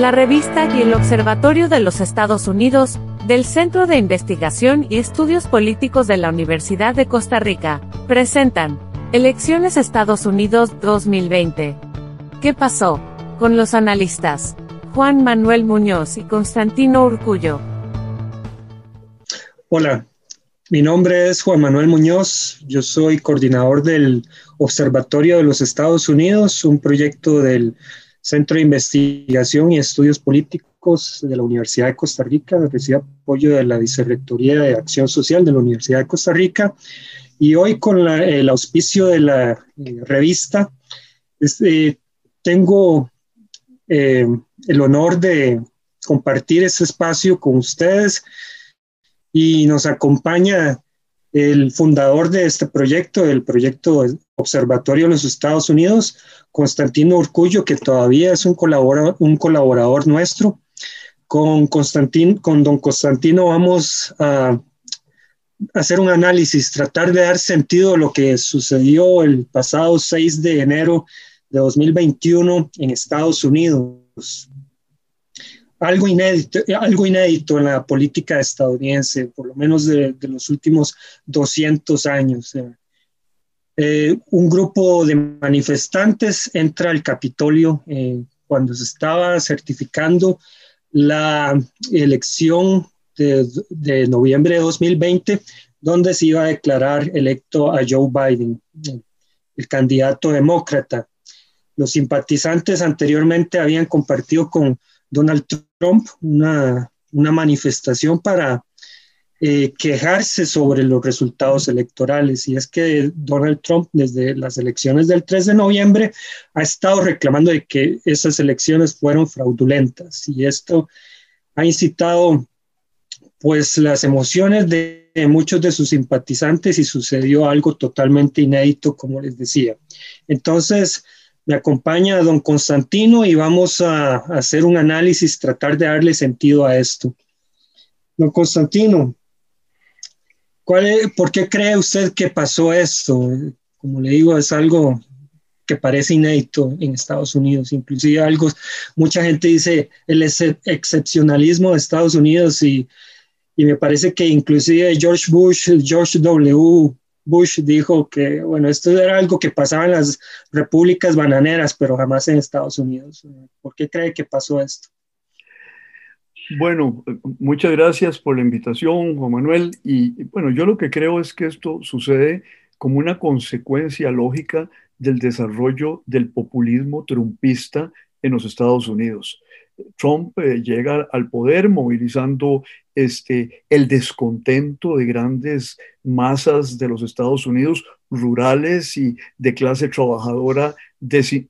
La revista y el Observatorio de los Estados Unidos, del Centro de Investigación y Estudios Políticos de la Universidad de Costa Rica, presentan Elecciones Estados Unidos 2020. ¿Qué pasó? Con los analistas Juan Manuel Muñoz y Constantino Urcullo. Hola, mi nombre es Juan Manuel Muñoz, yo soy coordinador del Observatorio de los Estados Unidos, un proyecto del Centro de Investigación y Estudios Políticos de la Universidad de Costa Rica, recibe apoyo de la Vicerrectoría de Acción Social de la Universidad de Costa Rica. Y hoy con el auspicio de la eh, revista este, tengo eh, el honor de compartir este espacio con ustedes y nos acompaña el fundador de este proyecto, el proyecto Observatorio de los Estados Unidos, Constantino Urcullo, que todavía es un colaborador, un colaborador nuestro. Con, con don Constantino vamos a hacer un análisis, tratar de dar sentido a lo que sucedió el pasado 6 de enero de 2021 en Estados Unidos algo inédito, algo inédito en la política estadounidense, por lo menos de, los últimos 200 años. Eh, un grupo de manifestantes entra al Capitolio eh, cuando se estaba certificando la elección de, noviembre de 2020, donde se iba a declarar electo a Joe Biden, el candidato demócrata. Los simpatizantes anteriormente habían compartido con Donald Trump una, manifestación para eh, quejarse sobre los resultados electorales. Y es que Donald Trump desde las elecciones del 3 de noviembre ha estado reclamando de que esas elecciones fueron fraudulentas. Y esto ha incitado pues las emociones de muchos de sus simpatizantes y sucedió algo totalmente inédito, como les decía. Entonces, me acompaña don Constantino y vamos a, hacer un análisis, tratar de darle sentido a esto. Don Constantino, ¿cuál ¿por qué cree usted que pasó esto? Como le digo, es algo que parece inédito en Estados Unidos, inclusive algo, mucha gente dice el excepcionalismo de Estados Unidos y, y me parece que inclusive George Bush, George W. Bush dijo que, bueno, esto era algo que pasaba en las repúblicas bananeras, pero jamás en Estados Unidos. ¿Por qué cree que pasó esto? Bueno, muchas gracias por la invitación, Juan Manuel. Y bueno, yo lo que creo es que esto sucede como una consecuencia lógica del desarrollo del populismo trumpista en los Estados Unidos. Trump eh, llega al poder movilizando este, el descontento de grandes masas de los Estados Unidos, rurales y de clase trabajadora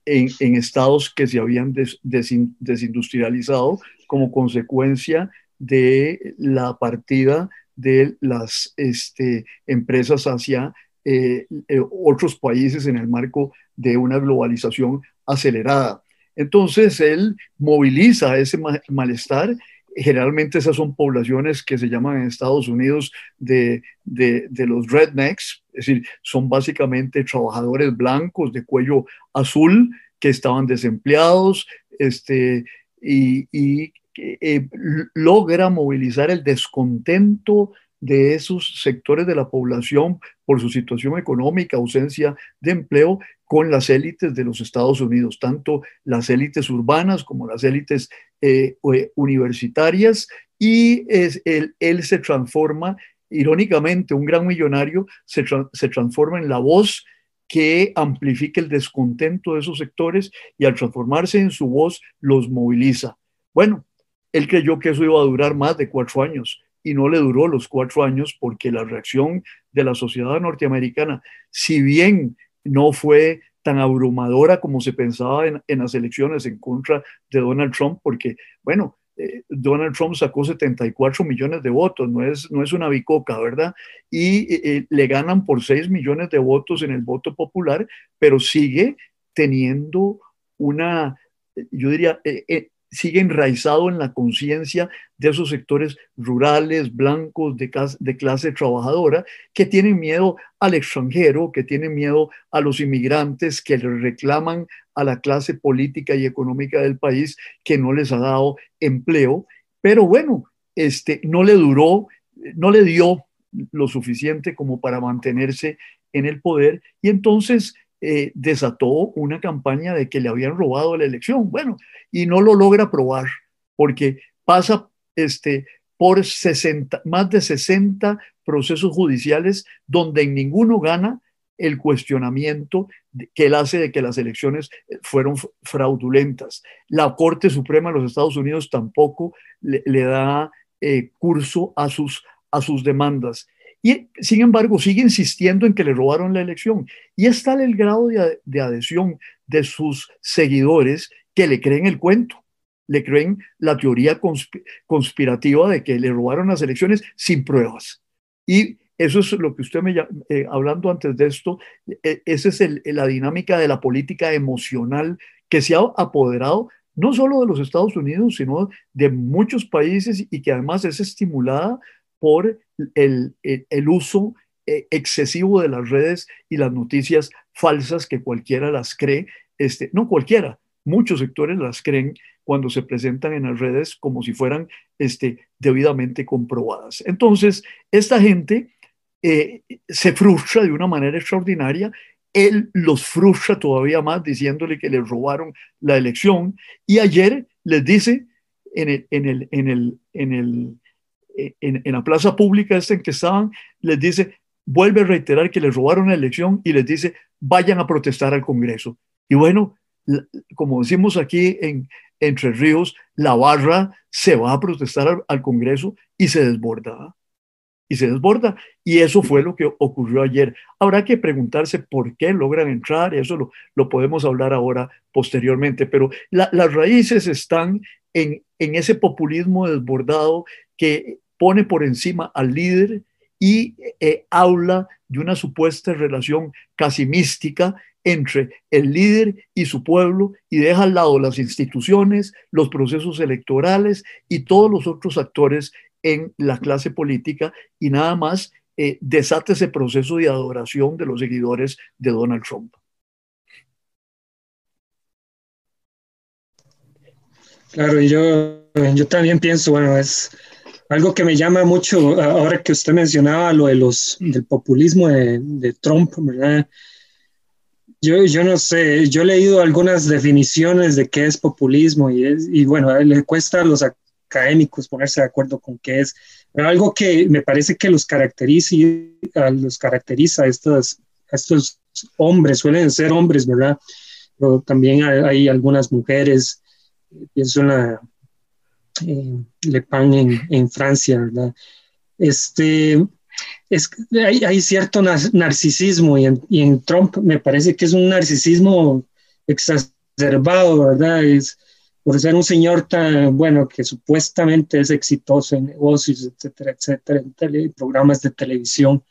en, estados que se habían desindustrializado como consecuencia de la partida de las este, empresas hacia eh, eh, otros países en el marco de una globalización acelerada. Entonces él moviliza ese malestar. Generalmente esas son poblaciones que se llaman en Estados Unidos de, los rednecks, es decir, son básicamente trabajadores blancos de cuello azul que estaban desempleados este, y, y eh, logra movilizar el descontento de esos sectores de la población por su situación económica, ausencia de empleo, con las élites de los Estados Unidos, tanto las élites urbanas como las élites eh, eh, universitarias, y él, se transforma, irónicamente, un gran millonario se, se transforma en la voz que amplifica el descontento de esos sectores y al transformarse en su voz los moviliza. Bueno, él creyó que eso iba a durar más de cuatro años y no le duró los cuatro años porque la reacción de la sociedad norteamericana, si bien no fue tan abrumadora como se pensaba en, las elecciones en contra de Donald Trump, porque, bueno, eh, Donald Trump sacó 74 millones de votos, no es, no es una bicoca, ¿verdad? Y eh, eh, le ganan por 6 millones de votos en el voto popular, pero sigue teniendo una, yo diría, sigue enraizado en la conciencia de esos sectores rurales, blancos, de, de clase trabajadora, que tienen miedo al extranjero, que tienen miedo a los inmigrantes, que le reclaman a la clase política y económica del país que no les ha dado empleo. Pero bueno, este, no le duró, no le dio lo suficiente como para mantenerse en el poder y entonces eh, desató una campaña de que le habían robado la elección. Bueno, y no lo logra probar porque pasa este, por 60, más de 60 procesos judiciales donde en ninguno gana el cuestionamiento que él hace de que las elecciones eh, fueron fraudulentas. La Corte Suprema de los Estados Unidos tampoco le, da eh, curso a sus, a sus demandas. Y sin embargo, sigue insistiendo en que le robaron la elección. Y es tal el grado de, adhesión de sus seguidores que le creen el cuento, le creen la teoría conspirativa de que le robaron las elecciones sin pruebas. Y eso es lo que usted me eh, hablando antes de esto, e, esa es la dinámica de la política emocional que se ha apoderado no solo de los Estados Unidos, sino de muchos países y que además es estimulada por el, uso eh, excesivo de las redes y las noticias falsas que cualquiera las cree, este, no cualquiera, muchos sectores las creen cuando se presentan en las redes como si fueran este, debidamente comprobadas. Entonces, esta gente eh, se frustra de una manera extraordinaria, él los frustra todavía más diciéndole que le robaron la elección. Y ayer les dice en el, en el, en el, en el en, la plaza pública esta en que estaban, les dice, vuelve a reiterar que les robaron la elección y les dice, vayan a protestar al Congreso. Y bueno, como decimos aquí en Entre Ríos, la barra se va a protestar al, Congreso y se desborda. Y se desborda. Y eso fue lo que ocurrió ayer. Habrá que preguntarse por qué logran entrar, eso lo, lo podemos hablar ahora posteriormente, pero las raíces están en, en ese populismo desbordado que pone por encima al líder y eh, habla de una supuesta relación casi mística entre el líder y su pueblo y deja al lado las instituciones, los procesos electorales y todos los otros actores en la clase política y nada más eh, desata ese proceso de adoración de los seguidores de Donald Trump. Claro, y yo, yo también pienso, bueno, es algo que me llama mucho, ahora que usted mencionaba lo de los, del populismo de, Trump, ¿verdad? Yo, yo no sé, yo he leído algunas definiciones de qué es populismo y, es, y bueno, le cuesta a los académicos ponerse de acuerdo con qué es, pero algo que me parece que los caracteriza, los caracteriza a estos, estos hombres, suelen ser hombres, ¿verdad? Pero también hay, hay algunas mujeres, pienso en la Le Pen en, en, Francia, ¿verdad? Este, es, hay, hay cierto narcisismo y en, y en, Trump me parece que es un narcisismo exacerbado, ¿verdad? Es, por ser un señor tan bueno que supuestamente es exitoso en negocios, etcétera, etcétera, en programas de televisión.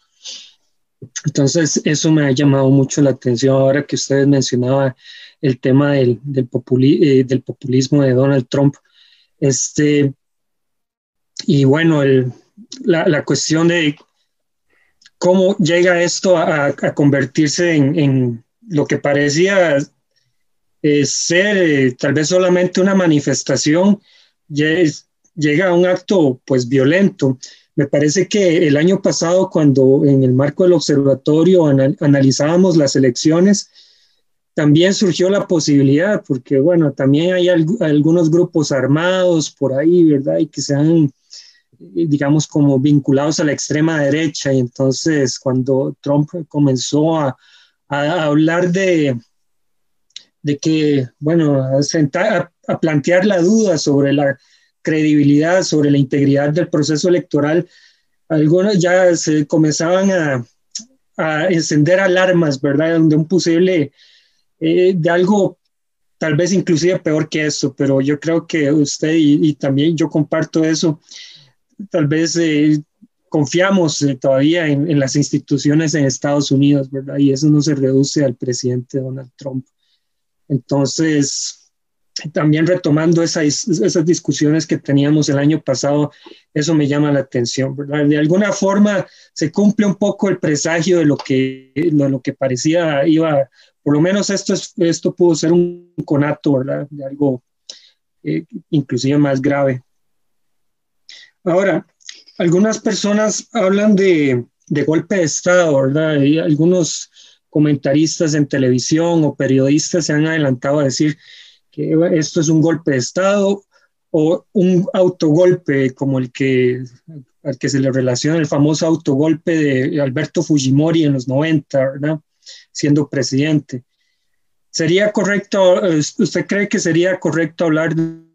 Entonces, eso me ha llamado mucho la atención ahora que ustedes mencionaban el tema del, del, eh, del populismo de Donald Trump. Este, y bueno, la, cuestión de cómo llega esto a, convertirse en, lo que parecía eh, ser eh, tal vez solamente una manifestación, llega a un acto pues violento. Me parece que el año pasado, cuando en el marco del observatorio analizábamos las elecciones, también surgió la posibilidad, porque bueno, también hay algunos grupos armados por ahí, ¿verdad? Y que se han, digamos, como vinculados a la extrema derecha. Y entonces cuando Trump comenzó a, hablar de, de que, bueno, a, plantear la duda sobre la credibilidad, sobre la integridad del proceso electoral, algunos ya se comenzaban a, a encender alarmas, ¿verdad? De un posible eh, de algo tal vez inclusive peor que eso, pero yo creo que usted y, también yo comparto eso, tal vez eh, confiamos eh, todavía en, las instituciones en Estados Unidos, ¿verdad? Y eso no se reduce al presidente Donald Trump. Entonces, también retomando esas, discusiones que teníamos el año pasado, eso me llama la atención, De alguna forma se cumple un poco el presagio de lo que, lo que parecía iba, por lo menos esto, es, esto pudo ser un conato, ¿verdad? De algo eh, inclusive más grave. Ahora, algunas personas hablan de, de golpe de Estado, ¿verdad? Y algunos comentaristas en televisión o periodistas se han adelantado a decir que esto es un golpe de Estado o un autogolpe como el que, al que se le relaciona el famoso autogolpe de Alberto Fujimori en los 90, ¿verdad? siendo presidente. ¿Sería correcto, eh, usted cree que sería correcto hablar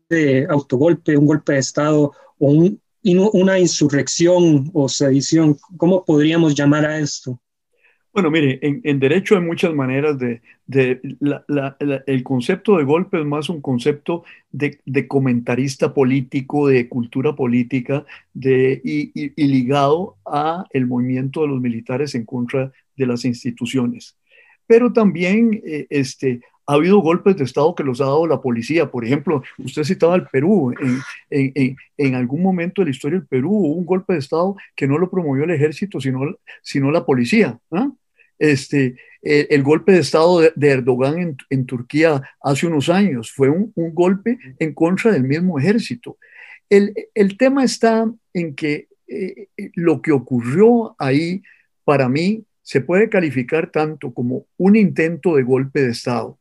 de autogolpe, un golpe de Estado o un, una insurrección o sedición? ¿Cómo podríamos llamar a esto? Bueno, mire, en, derecho hay muchas maneras de... el concepto de golpe es más un concepto de, comentarista político, de cultura política, de, y, ligado a el movimiento de los militares en contra de las instituciones. Pero también eh, este, ha habido golpes de Estado que los ha dado la policía. Por ejemplo, usted citaba el Perú. En, en, algún momento de la historia del Perú hubo un golpe de Estado que no lo promovió el ejército, sino, sino la policía. ¿ah? Este, el, golpe de Estado de, Erdogan en, Turquía hace unos años. Fue un, golpe en contra del mismo ejército. El, tema está en que eh, lo que ocurrió ahí, para mí, se puede calificar tanto como un intento de golpe de Estado,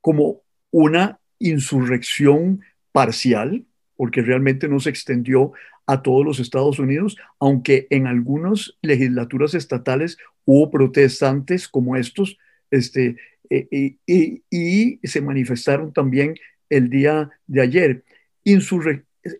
como una insurrección parcial, porque realmente no se extendió a todos los Estados Unidos, aunque en algunas legislaturas estatales hubo protestantes como estos, este, e, e, y, se manifestaron también el día de ayer.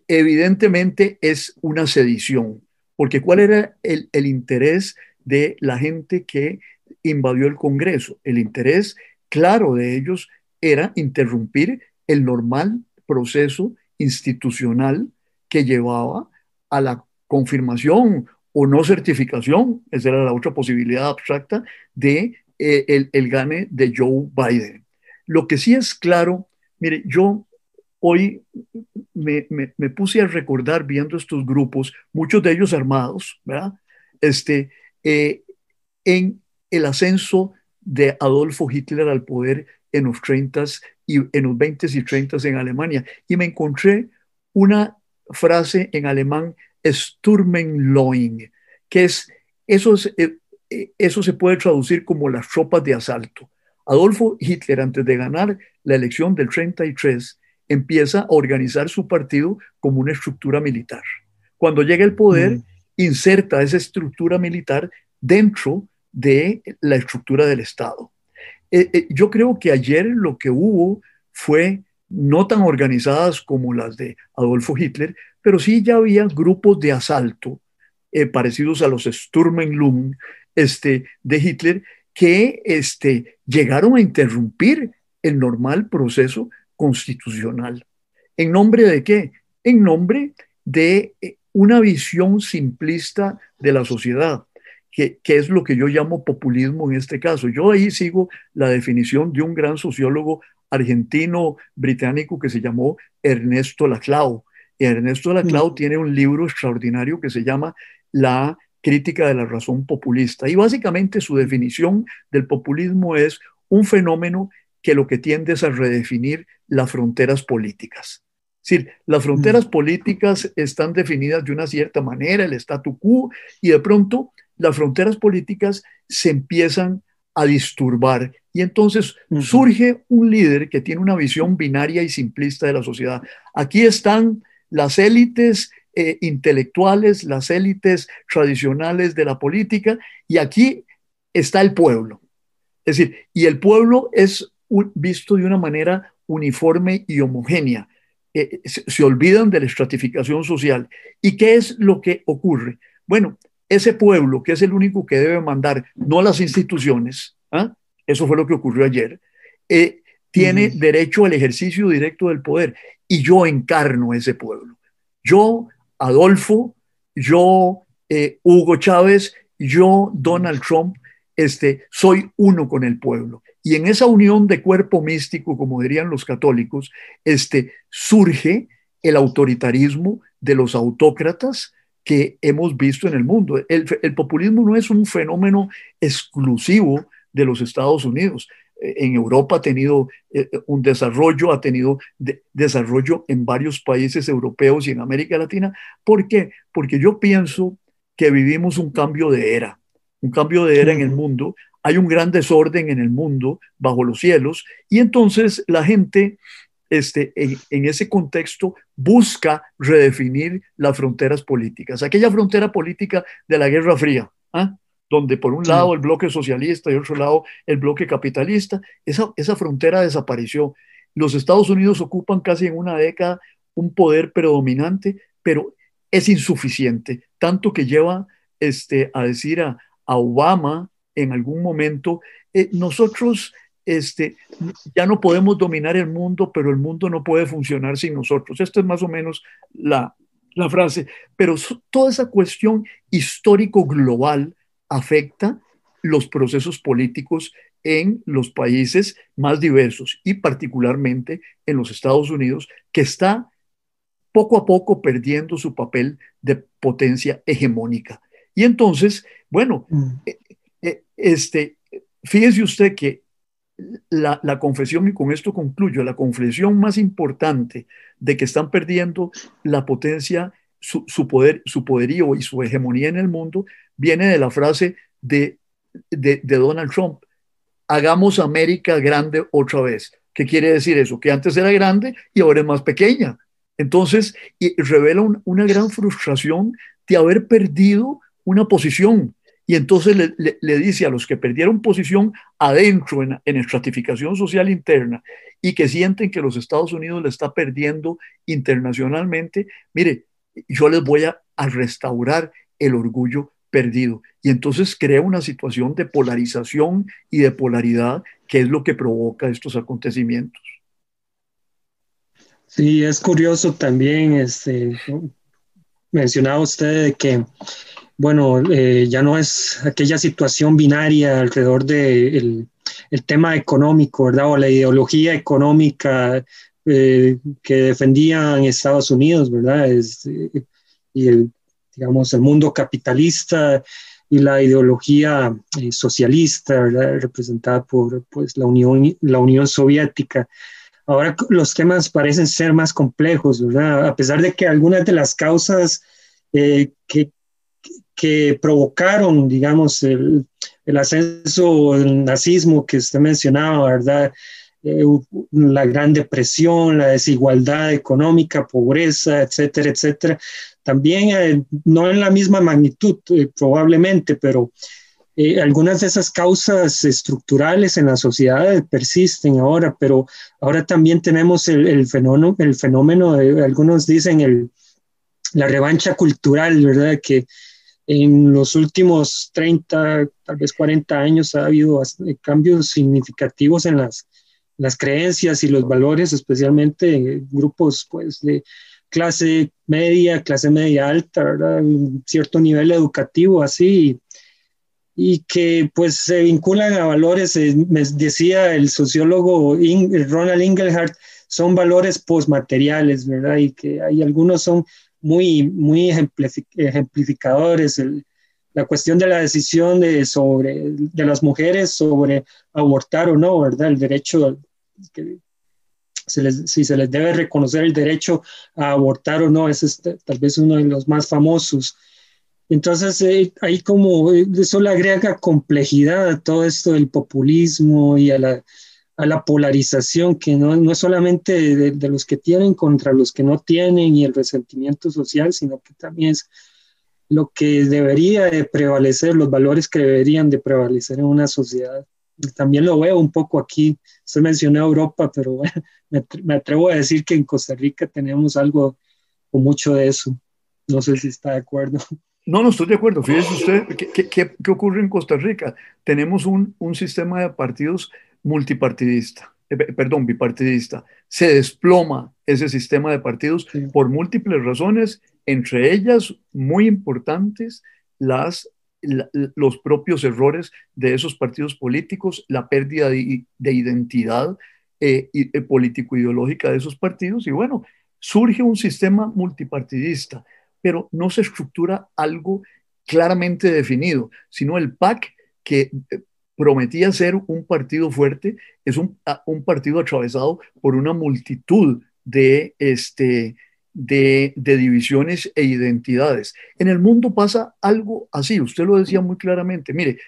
evidentemente es una sedición, porque ¿cuál era el, el interés de la gente que invadió el Congreso? El interés claro de ellos era interrumpir el normal proceso institucional que llevaba a la confirmación o no certificación, esa era la otra posibilidad abstracta, de eh, el, el, gane de Joe Biden. Lo que sí es claro, mire, yo hoy me, me, puse a recordar viendo estos grupos, muchos de ellos armados, ¿verdad? Este, eh, en el ascenso de Adolfo Hitler al poder en los 30 y en los 20 y 30 en Alemania. Y me encontré una frase en alemán Sturmenloin, que es eso, eh, eh, eso se puede traducir como las tropas de asalto. Adolfo Hitler, antes de ganar la elección del 33, empieza a organizar su partido como una estructura militar. Cuando llega el poder, mm. inserta esa estructura militar dentro de la estructura del Estado. Eh, yo creo que ayer lo que hubo fue no tan organizadas como las de Adolfo Hitler, pero sí ya había grupos de asalto eh, parecidos a los Sturmenlung este, de Hitler que este, llegaron a interrumpir el normal proceso constitucional. ¿En nombre de qué? En nombre de eh, una visión simplista de la sociedad, que, que, es lo que yo llamo populismo en este caso. Yo ahí sigo la definición de un gran sociólogo argentino-británico que se llamó Ernesto Laclau. Y Ernesto Laclau mm. tiene un libro extraordinario que se llama La crítica de la razón populista. Y básicamente su definición del populismo es un fenómeno que lo que tiende es a redefinir las fronteras políticas. Es decir, las fronteras mm. políticas están definidas de una cierta manera, el statu quo, y de pronto las fronteras políticas se empiezan a disturbar y entonces surge un líder que tiene una visión binaria y simplista de la sociedad. Aquí están las élites eh, intelectuales, las élites tradicionales de la política, y aquí está el pueblo. Es decir, y el pueblo es visto de una manera uniforme y homogénea. Eh, se, olvidan de la estratificación social. ¿Y qué es lo que ocurre? Bueno, ese pueblo, que es el único que debe mandar, no las instituciones, ¿ah? eso fue lo que ocurrió ayer, eh, tiene derecho al ejercicio directo del poder y yo encarno ese pueblo. Yo, Adolfo, yo, eh, Hugo Chávez, yo, Donald Trump, este, soy uno con el pueblo. Y en esa unión de cuerpo místico, como dirían los católicos, este, surge el autoritarismo de los autócratas que hemos visto en el mundo. El, populismo no es un fenómeno exclusivo de los Estados Unidos. En Europa ha tenido eh, un desarrollo, ha tenido desarrollo en varios países europeos y en América Latina. ¿Por qué? Porque yo pienso que vivimos un cambio de era, un cambio de era en el mundo. Hay un gran desorden en el mundo, bajo los cielos, y entonces la gente este, en, ese contexto busca redefinir las fronteras políticas. Aquella frontera política de la Guerra Fría, ¿ah? donde por un lado el bloque socialista y otro lado el bloque capitalista, esa, esa frontera desapareció. Los Estados Unidos ocupan casi en una década un poder predominante, pero es insuficiente, tanto que lleva este, a decir a, Obama en algún momento, eh, nosotros este, ya no podemos dominar el mundo, pero el mundo no puede funcionar sin nosotros. Esta es más o menos la, la frase. Pero toda esa cuestión histórico global afecta los procesos políticos en los países más diversos y particularmente en los Estados Unidos, que está poco a poco perdiendo su papel de potencia hegemónica. Y entonces, bueno, mm. eh, eh, este, fíjese usted que la, confesión, y con esto concluyo, la confesión más importante de que están perdiendo la potencia, su, poder, su poderío y su hegemonía en el mundo, viene de la frase de, de, Donald Trump, hagamos América grande otra vez. ¿Qué quiere decir eso? Que antes era grande y ahora es más pequeña. Entonces, y revela una gran frustración de haber perdido una posición y entonces le, dice a los que perdieron posición adentro en, en, estratificación social interna y que sienten que los Estados Unidos le está perdiendo internacionalmente, mire, yo les voy a, a restaurar el orgullo perdido. Y entonces crea una situación de polarización y de polaridad que es lo que provoca estos acontecimientos. Sí, es curioso también, este, mencionaba usted que bueno, eh, ya no es aquella situación binaria alrededor del el tema económico, ¿verdad? O la ideología económica eh, que defendían Estados Unidos, ¿verdad? Eh, y el, digamos, el mundo capitalista y la ideología socialista, ¿verdad? Representada por pues, la, Unión, la Unión Soviética. Ahora los temas parecen ser más complejos, ¿verdad? A pesar de que algunas de las causas que, que provocaron, digamos, el, ascenso del nazismo que usted mencionaba, ¿verdad? Eh, la gran depresión, la desigualdad económica, pobreza, etcétera, etcétera. También, eh, no en la misma magnitud, eh, probablemente, pero algunas de esas causas estructurales en la sociedad persisten ahora, pero ahora también tenemos el, el fenómeno, el fenómeno de, algunos dicen, el, la revancha cultural, ¿verdad? Que, en los últimos 30, tal vez 40 años ha habido cambios significativos en las, las creencias y los valores, especialmente en grupos pues, de clase media, clase media alta, ¿verdad? un cierto nivel educativo así, y que pues se vinculan a valores, eh, me decía el sociólogo Ronald Inglehart, son valores postmateriales, ¿verdad? Y que hay algunos son muy, muy ejemplificadores. la cuestión de la decisión de, sobre, de las mujeres sobre abortar o no, ¿verdad? El derecho, que si se les debe reconocer el derecho a abortar o no, ese es tal vez uno de los más famosos. Entonces, eh, ahí como eso le agrega complejidad a todo esto del populismo y a la, a la polarización, que no, no es solamente de, los que tienen contra los que no tienen y el resentimiento social, sino que también es lo que debería de prevalecer, los valores que deberían de prevalecer en una sociedad. también lo veo un poco aquí, se mencionó Europa, pero me, atrevo a decir que en Costa Rica tenemos algo con mucho de eso. No sé si está de acuerdo. No, no estoy de acuerdo. Fíjese usted, ¿qué, qué, qué ocurre en Costa Rica? Tenemos un, un sistema de partidos multipartidista, eh, perdón, bipartidista. Se desploma ese sistema de partidos por múltiples razones, entre ellas muy importantes las los propios errores de esos partidos políticos, la pérdida de, identidad eh, eh, político-ideológica de esos partidos y bueno, surge un sistema multipartidista, pero no se estructura algo claramente definido, sino el PAC que eh, prometía ser un partido fuerte, es un, un partido atravesado por una multitud de, este, de, divisiones e identidades. En el mundo pasa algo así, usted lo decía muy claramente. Mire,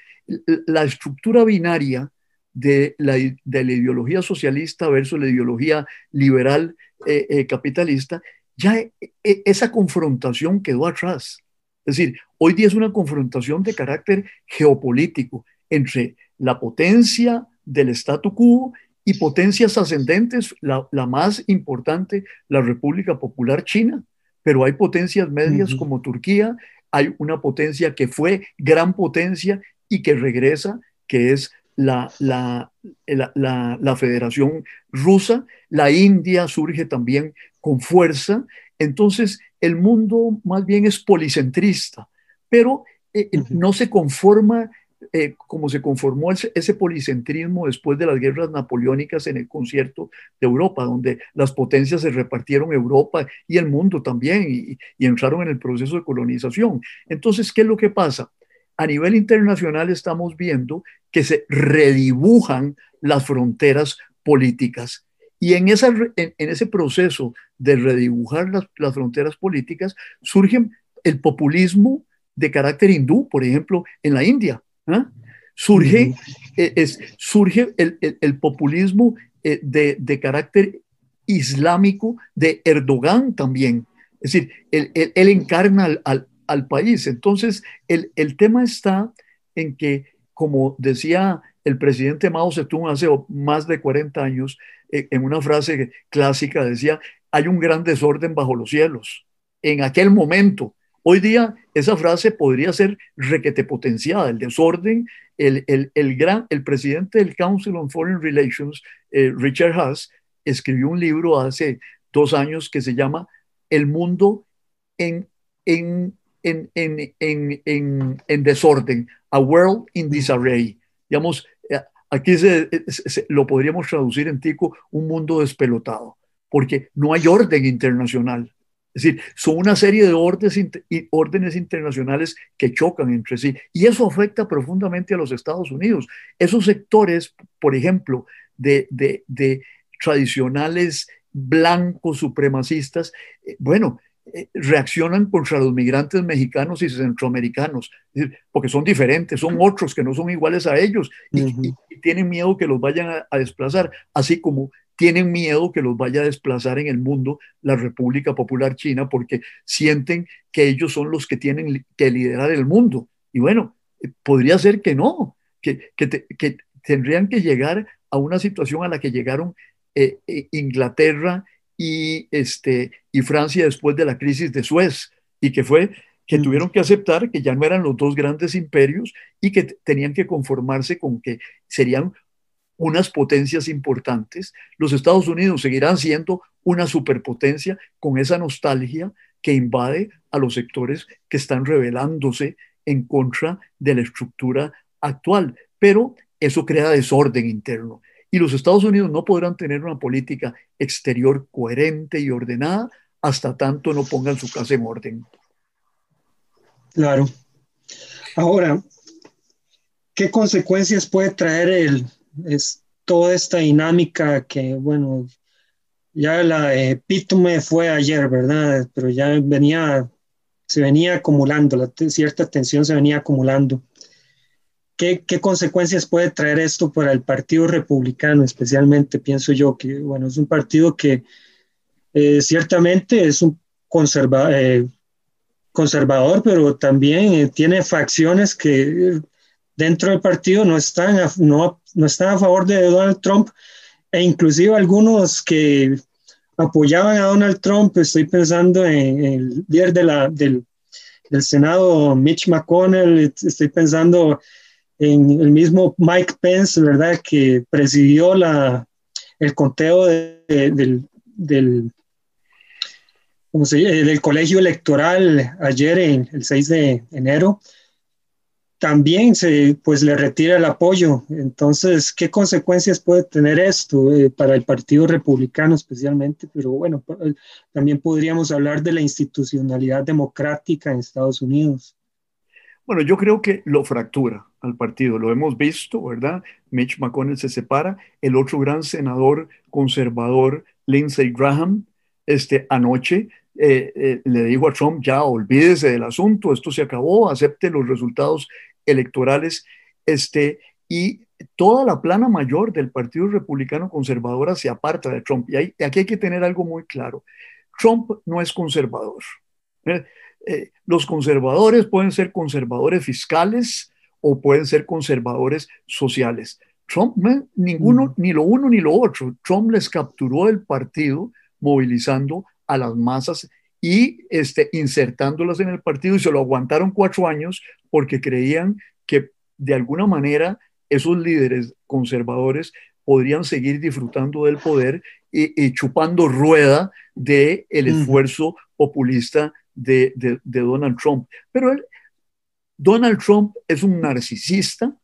la estructura binaria de la, de la ideología socialista versus la ideología liberal eh, eh, capitalista, ya e, e, esa confrontación quedó atrás. Es decir, hoy día es una confrontación de carácter geopolítico entre la potencia del statu quo y potencias ascendentes, la, más importante, la República Popular China, pero hay potencias medias como Turquía, hay una potencia que fue gran potencia y que regresa, que es la, la, la, Federación Rusa, la India surge también con fuerza, entonces el mundo más bien es policentrista, pero eh, no se conforma eh, como se conformó ese, policentrismo después de las guerras napoleónicas en el concierto de Europa, donde las potencias se repartieron Europa y el mundo también y, entraron en el proceso de colonización. Entonces, ¿qué es lo que pasa? A nivel internacional estamos viendo que se redibujan las fronteras políticas. Y en, esa, en, ese proceso de redibujar las, las fronteras políticas surge el populismo de carácter hindú, por ejemplo, en la India. ¿ah? Surge, eh, es, surge el, populismo eh, de, carácter islámico de Erdogan también. Es decir, él, encarna al, país. Entonces, el, tema está en que, como decía el presidente Mao Zedong hace más de 40 años, eh, en una frase clásica decía, hay un gran desorden bajo los cielos. En aquel momento, Hoy día esa frase podría ser requete potenciada, el desorden, el, el, gran, el presidente del Council on Foreign Relations, eh, Richard Haas, escribió un libro hace dos años que se llama El mundo en, en, en, en desorden, A World in Disarray. Digamos, eh, aquí se, lo podríamos traducir en tico, un mundo despelotado, porque no hay orden internacional. Es decir, son una serie de órdenes, internacionales que chocan entre sí y eso afecta profundamente a los Estados Unidos. Esos sectores, por ejemplo, de, tradicionales blancos supremacistas, eh, bueno, reaccionan contra los migrantes mexicanos y centroamericanos, porque son diferentes, son otros que no son iguales a ellos y, tienen miedo que los vayan a desplazar, así como tienen miedo que los vaya a desplazar en el mundo la República Popular China porque sienten que ellos son los que tienen que liderar el mundo. Y bueno, eh, podría ser que no, que, que, tendrían que llegar a una situación a la que llegaron eh, eh, Inglaterra y, este, y Francia después de la crisis de Suez, y que fue que tuvieron que aceptar que ya no eran los dos grandes imperios y que tenían que conformarse con que serían unas potencias importantes, los Estados Unidos seguirán siendo una superpotencia con esa nostalgia que invade a los sectores que están rebelándose en contra de la estructura actual. Pero eso crea desorden interno. Y los Estados Unidos no podrán tener una política exterior coherente y ordenada hasta tanto no pongan su casa en orden. Claro. Ahora, ¿qué consecuencias puede traer el, es toda esta dinámica que, bueno, ya la epítome fue ayer, ¿verdad? Pero ya venía, se venía acumulando, la cierta tensión se venía acumulando. ¿Qué, ¿Qué, consecuencias puede traer esto para el Partido Republicano, especialmente? Pienso yo que, bueno, es un partido que eh, ciertamente es un conserva, eh, conservador, pero también eh, tiene facciones que dentro del partido no están a, no, no están a favor de Donald Trump e inclusive algunos que apoyaban a Donald Trump, estoy pensando en, el líder de la, del, del, Senado, Mitch McConnell, estoy pensando en el mismo Mike Pence, ¿verdad? Que presidió la, el conteo del, del, colegio electoral ayer, en, el 6 de enero también se pues le retira el apoyo. Entonces, ¿qué consecuencias puede tener esto eh, para el Partido Republicano especialmente? Pero bueno, también podríamos hablar de la institucionalidad democrática en Estados Unidos. Bueno, yo creo que lo fractura al partido, lo hemos visto, ¿verdad? Mitch McConnell se separa, el otro gran senador conservador, Lindsey Graham, este, anoche eh, eh, le dijo a Trump, ya olvídese del asunto, esto se acabó, acepte los resultados electorales, este, y toda la plana mayor del Partido Republicano Conservador se aparta de Trump. Y aquí hay que tener algo muy claro. Trump no es conservador. Eh, los conservadores pueden ser conservadores fiscales o pueden ser conservadores sociales. Trump, ninguno, mm. ni lo uno ni lo otro. Trump les capturó el partido movilizando a las masas y este, insertándolas en el partido y se lo aguantaron cuatro años porque creían que de alguna manera esos líderes conservadores podrían seguir disfrutando del poder y, chupando rueda del el esfuerzo populista de, de, Donald Trump. Pero Donald Trump es un narcisista,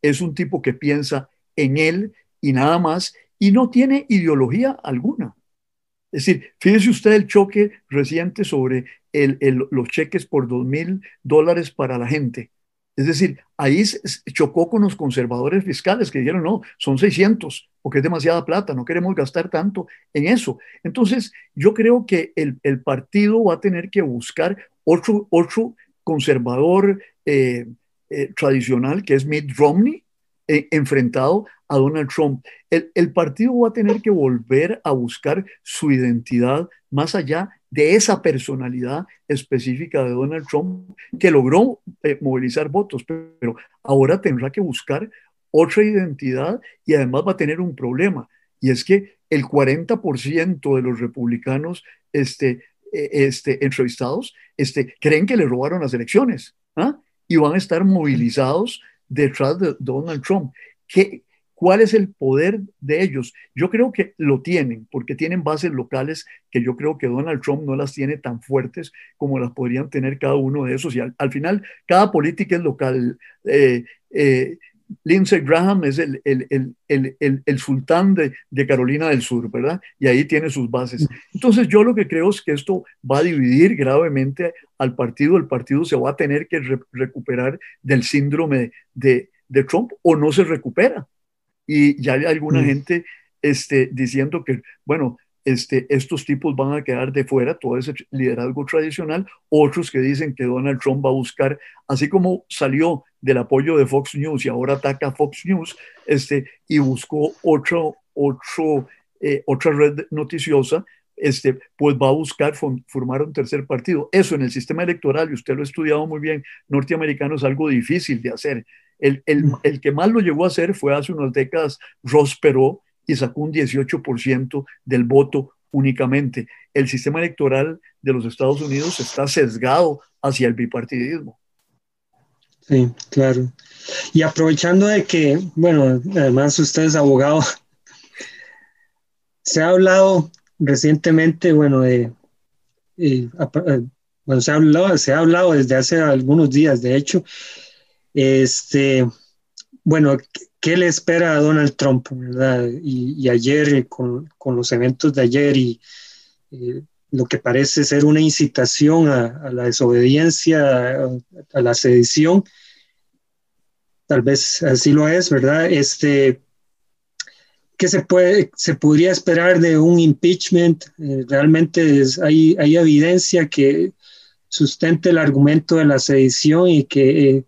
es un tipo que piensa en él y nada más, y no tiene ideología alguna. Es decir, fíjese usted el choque reciente sobre los cheques por dos mil dólares para la gente. Es decir, ahí chocó con los conservadores fiscales que dijeron, no, son 600, porque es demasiada plata, no queremos gastar tanto en eso. Entonces, yo creo que el, partido va a tener que buscar otro, conservador eh, eh, tradicional, que es Mitt Romney, eh, enfrentado a Donald Trump. El, partido va a tener que volver a buscar su identidad más allá de esa personalidad específica de Donald Trump que logró eh, movilizar votos, pero ahora tendrá que buscar otra identidad y además va a tener un problema, y es que el 40% de los republicanos este, e, este, entrevistados este, creen que le robaron las elecciones ¿ah? y van a estar movilizados detrás de Donald Trump. ¿Qué, ¿Cuál es el poder de ellos? Yo creo que lo tienen, porque tienen bases locales que yo creo que Donald Trump no las tiene tan fuertes como las podrían tener cada uno de esos. Y al, final, cada política es local. Eh, eh, Lindsey Graham es el, el, el, el sultán de, de, Carolina del Sur, ¿verdad? Y ahí tiene sus bases. Entonces yo lo que creo es que esto va a dividir gravemente al partido. El partido se va a tener que recuperar del síndrome de, de Trump o no se recupera y ya hay alguna mm. gente este, diciendo que, bueno, este, estos tipos van a quedar de fuera, todo ese liderazgo tradicional, otros que dicen que Donald Trump va a buscar, así como salió del apoyo de Fox News y ahora ataca a Fox News, este, y buscó otro, otro, eh, otra red noticiosa, este, pues va a buscar formar un tercer partido. Eso en el sistema electoral, y usted lo ha estudiado muy bien, norteamericano es algo difícil de hacer. El, que más lo llegó a hacer fue hace unas décadas Ross Perot y sacó un 18% del voto únicamente. El sistema electoral de los Estados Unidos está sesgado hacia el bipartidismo. Sí, claro. Y aprovechando de que, bueno, además usted es abogado, se ha hablado recientemente, bueno, de, eh, eh, bueno, se ha hablado, se ha hablado desde hace algunos días, de hecho, este, bueno, ¿qué le espera a Donald Trump? ¿verdad? Y, ayer, eh, con, los eventos de ayer y eh, lo que parece ser una incitación a, la desobediencia, a, la sedición, tal vez así lo es, ¿verdad? Este, ¿Qué se, puede, se podría esperar de un impeachment? Eh, realmente hay, hay evidencia que sustente el argumento de la sedición y que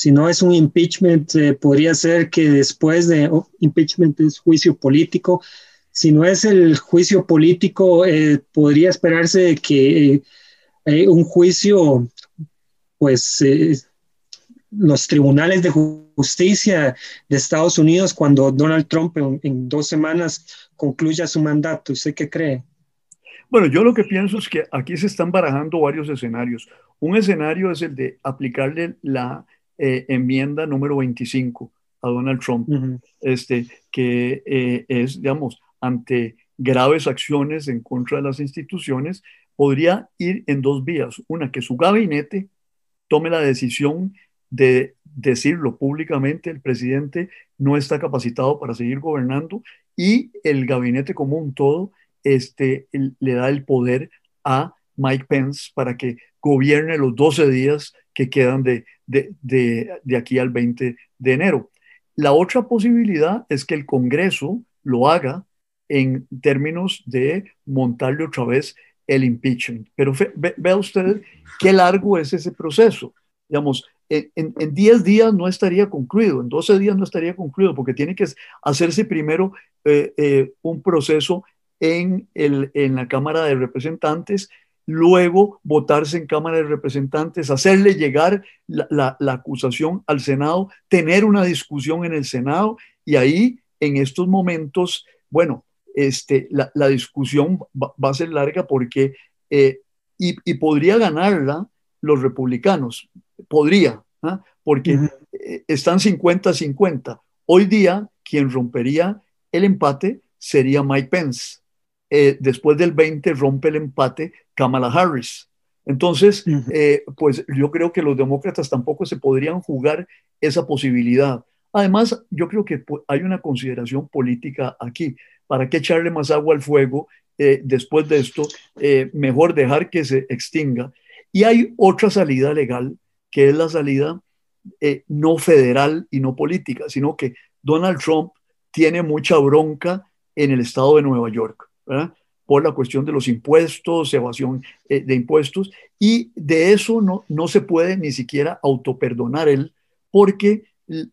si no es un impeachment, eh, podría ser que después de oh, impeachment es juicio político. Si no es el juicio político, eh, podría esperarse que eh, un juicio, pues los tribunales de justicia de Estados Unidos, cuando Donald Trump en, dos semanas concluya su mandato, ¿usted qué cree? Bueno, yo lo que pienso es que aquí se están barajando varios escenarios. Un escenario es el de aplicarle la eh, enmienda número 25 a Donald Trump, este, que eh, es, digamos, ante graves acciones en contra de las instituciones, podría ir en dos vías. Una, que su gabinete tome la decisión de decirlo públicamente, el presidente no está capacitado para seguir gobernando y el gabinete común todo este, le da el poder a Mike Pence para que gobierne los 12 días que quedan de, de, de, aquí al 20 de enero. La otra posibilidad es que el Congreso lo haga en términos de montarle otra vez el impeachment. Pero vea usted qué largo es ese proceso. Digamos, en, 10 días no estaría concluido, en 12 días no estaría concluido, porque tiene que hacerse primero eh, eh, un proceso en, el, en la Cámara de Representantes, luego votarse en Cámara de Representantes, hacerle llegar la, acusación al Senado, tener una discusión en el Senado y ahí, en estos momentos, bueno, este, la, discusión va, a ser larga porque, eh, y, podría ganarla los republicanos, podría, ¿ah? porque eh, están 50-50. Hoy día, quien rompería el empate sería Mike Pence. Eh, después del 20 rompe el empate Kamala Harris. Entonces, eh, pues yo creo que los demócratas tampoco se podrían jugar esa posibilidad. Además, yo creo que hay una consideración política aquí. ¿Para qué echarle más agua al fuego eh, después de esto? mejor dejar que se extinga. Y hay otra salida legal, que es la salida no federal y no política, sino que Donald Trump tiene mucha bronca en el estado de Nueva York por la cuestión de los impuestos, evasión eh, de impuestos, y de eso no, no se puede ni siquiera autoperdonar él, porque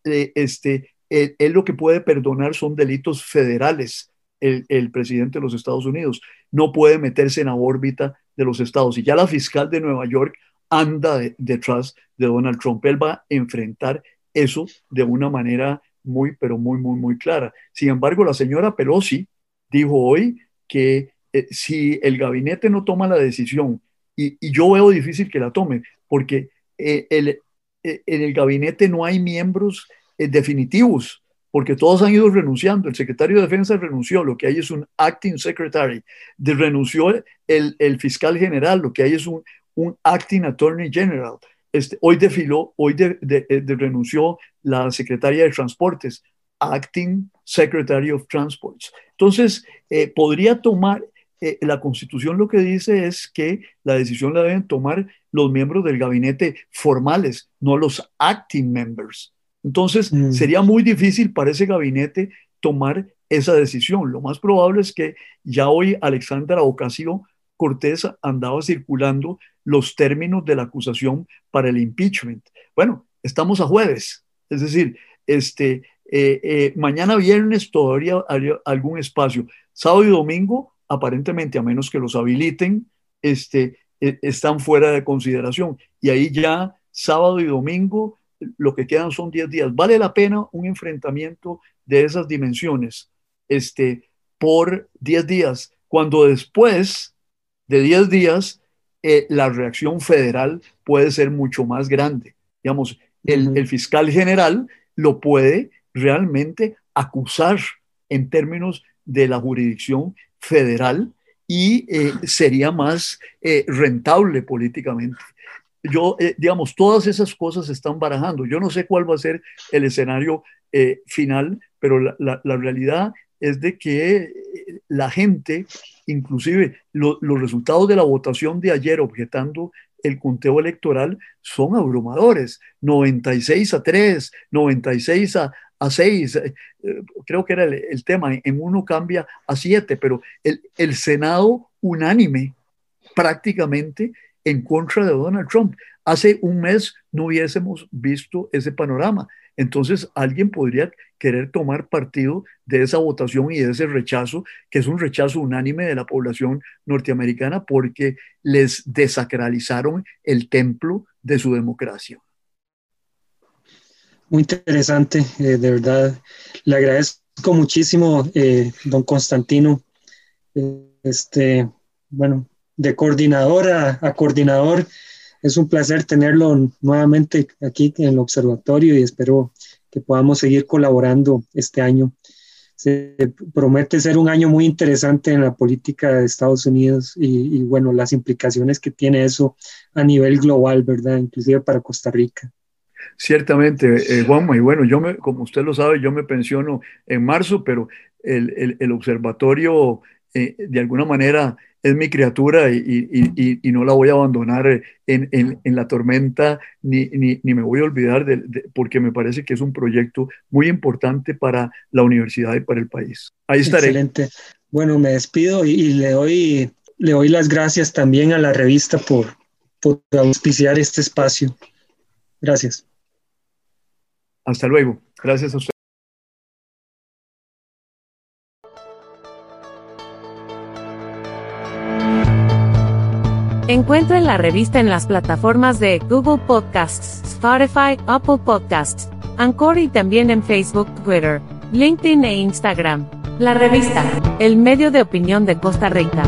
eh, este, él, lo que puede perdonar son delitos federales, el, presidente de los Estados Unidos. No puede meterse en la órbita de los estados. Y ya la fiscal de Nueva York anda detrás de Donald Trump. Él va a enfrentar eso de una manera muy, pero muy, muy, muy clara. Sin embargo, la señora Pelosi dijo hoy que eh, si el gabinete no toma la decisión, y, yo veo difícil que la tome, porque eh, eh, en el gabinete no hay miembros definitivos, porque todos han ido renunciando. El secretario de Defensa renunció, lo que hay es un acting secretary. De, renunció el, fiscal general, lo que hay es un, un acting attorney general. Este, hoy desfiló, hoy de, renunció la secretaria de Transportes, acting secretary of Transports. Entonces, eh, podría tomar, eh, la constitución lo que dice es que la decisión la deben tomar los miembros del gabinete formales, no los acting members. Entonces, mm. sería muy difícil para ese gabinete tomar esa decisión. Lo más probable es que ya hoy Alexandra Ocasio Cortés andaba circulando los términos de la acusación para el impeachment. Bueno, estamos a jueves, es decir, este, eh, eh, mañana viernes todavía hay algún espacio. Sábado y domingo, aparentemente, a menos que los habiliten, este, eh, están fuera de consideración. Y ahí ya sábado y domingo, lo que quedan son 10 días. Vale la pena un enfrentamiento de esas dimensiones este, por 10 días, cuando después de 10 días la reacción federal puede ser mucho más grande. Digamos, el, el fiscal general lo puede realmente acusar en términos de la jurisdicción federal y eh, sería más eh, rentable políticamente. Yo, eh, digamos, todas esas cosas se están barajando. Yo no sé cuál va a ser el escenario final, pero la, realidad es de que la gente, inclusive los resultados de la votación de ayer objetando el conteo electoral son abrumadores. 96 a 3, 96 a, a 6, eh, creo que era el, tema, en uno cambia a 7, pero el, el Senado unánime prácticamente en contra de Donald Trump. Hace un mes no hubiésemos visto ese panorama. Entonces alguien podría querer tomar partido de esa votación y de ese rechazo, que es un rechazo unánime de la población norteamericana porque les desacralizaron el templo de su democracia. Muy interesante, eh, de verdad. Le agradezco muchísimo, eh, don Constantino. este, bueno, de coordinador a, coordinador, es un placer tenerlo nuevamente aquí en el observatorio y espero que podamos seguir colaborando este año. Se promete ser un año muy interesante en la política de Estados Unidos y, y bueno, las implicaciones que tiene eso a nivel global, ¿verdad? Inclusive para Costa Rica. Ciertamente, eh, Juanma, y bueno, yo me, como usted lo sabe, yo me pensiono en marzo, pero el, el, observatorio eh, de alguna manera es mi criatura y, y, no la voy a abandonar en, en, en la tormenta ni, ni, ni, me voy a olvidar de, porque me parece que es un proyecto muy importante para la universidad y para el país. Ahí estaré. Excelente. Bueno, me despido y, le doy le doy las gracias también a la revista por, por auspiciar este espacio. Gracias. Hasta luego. Gracias a usted. Encuentre la revista en las plataformas de Google Podcasts, Spotify, Apple Podcasts, Anchor y también en Facebook, Twitter, LinkedIn e Instagram. La revista, el medio de opinión de Costa Rica.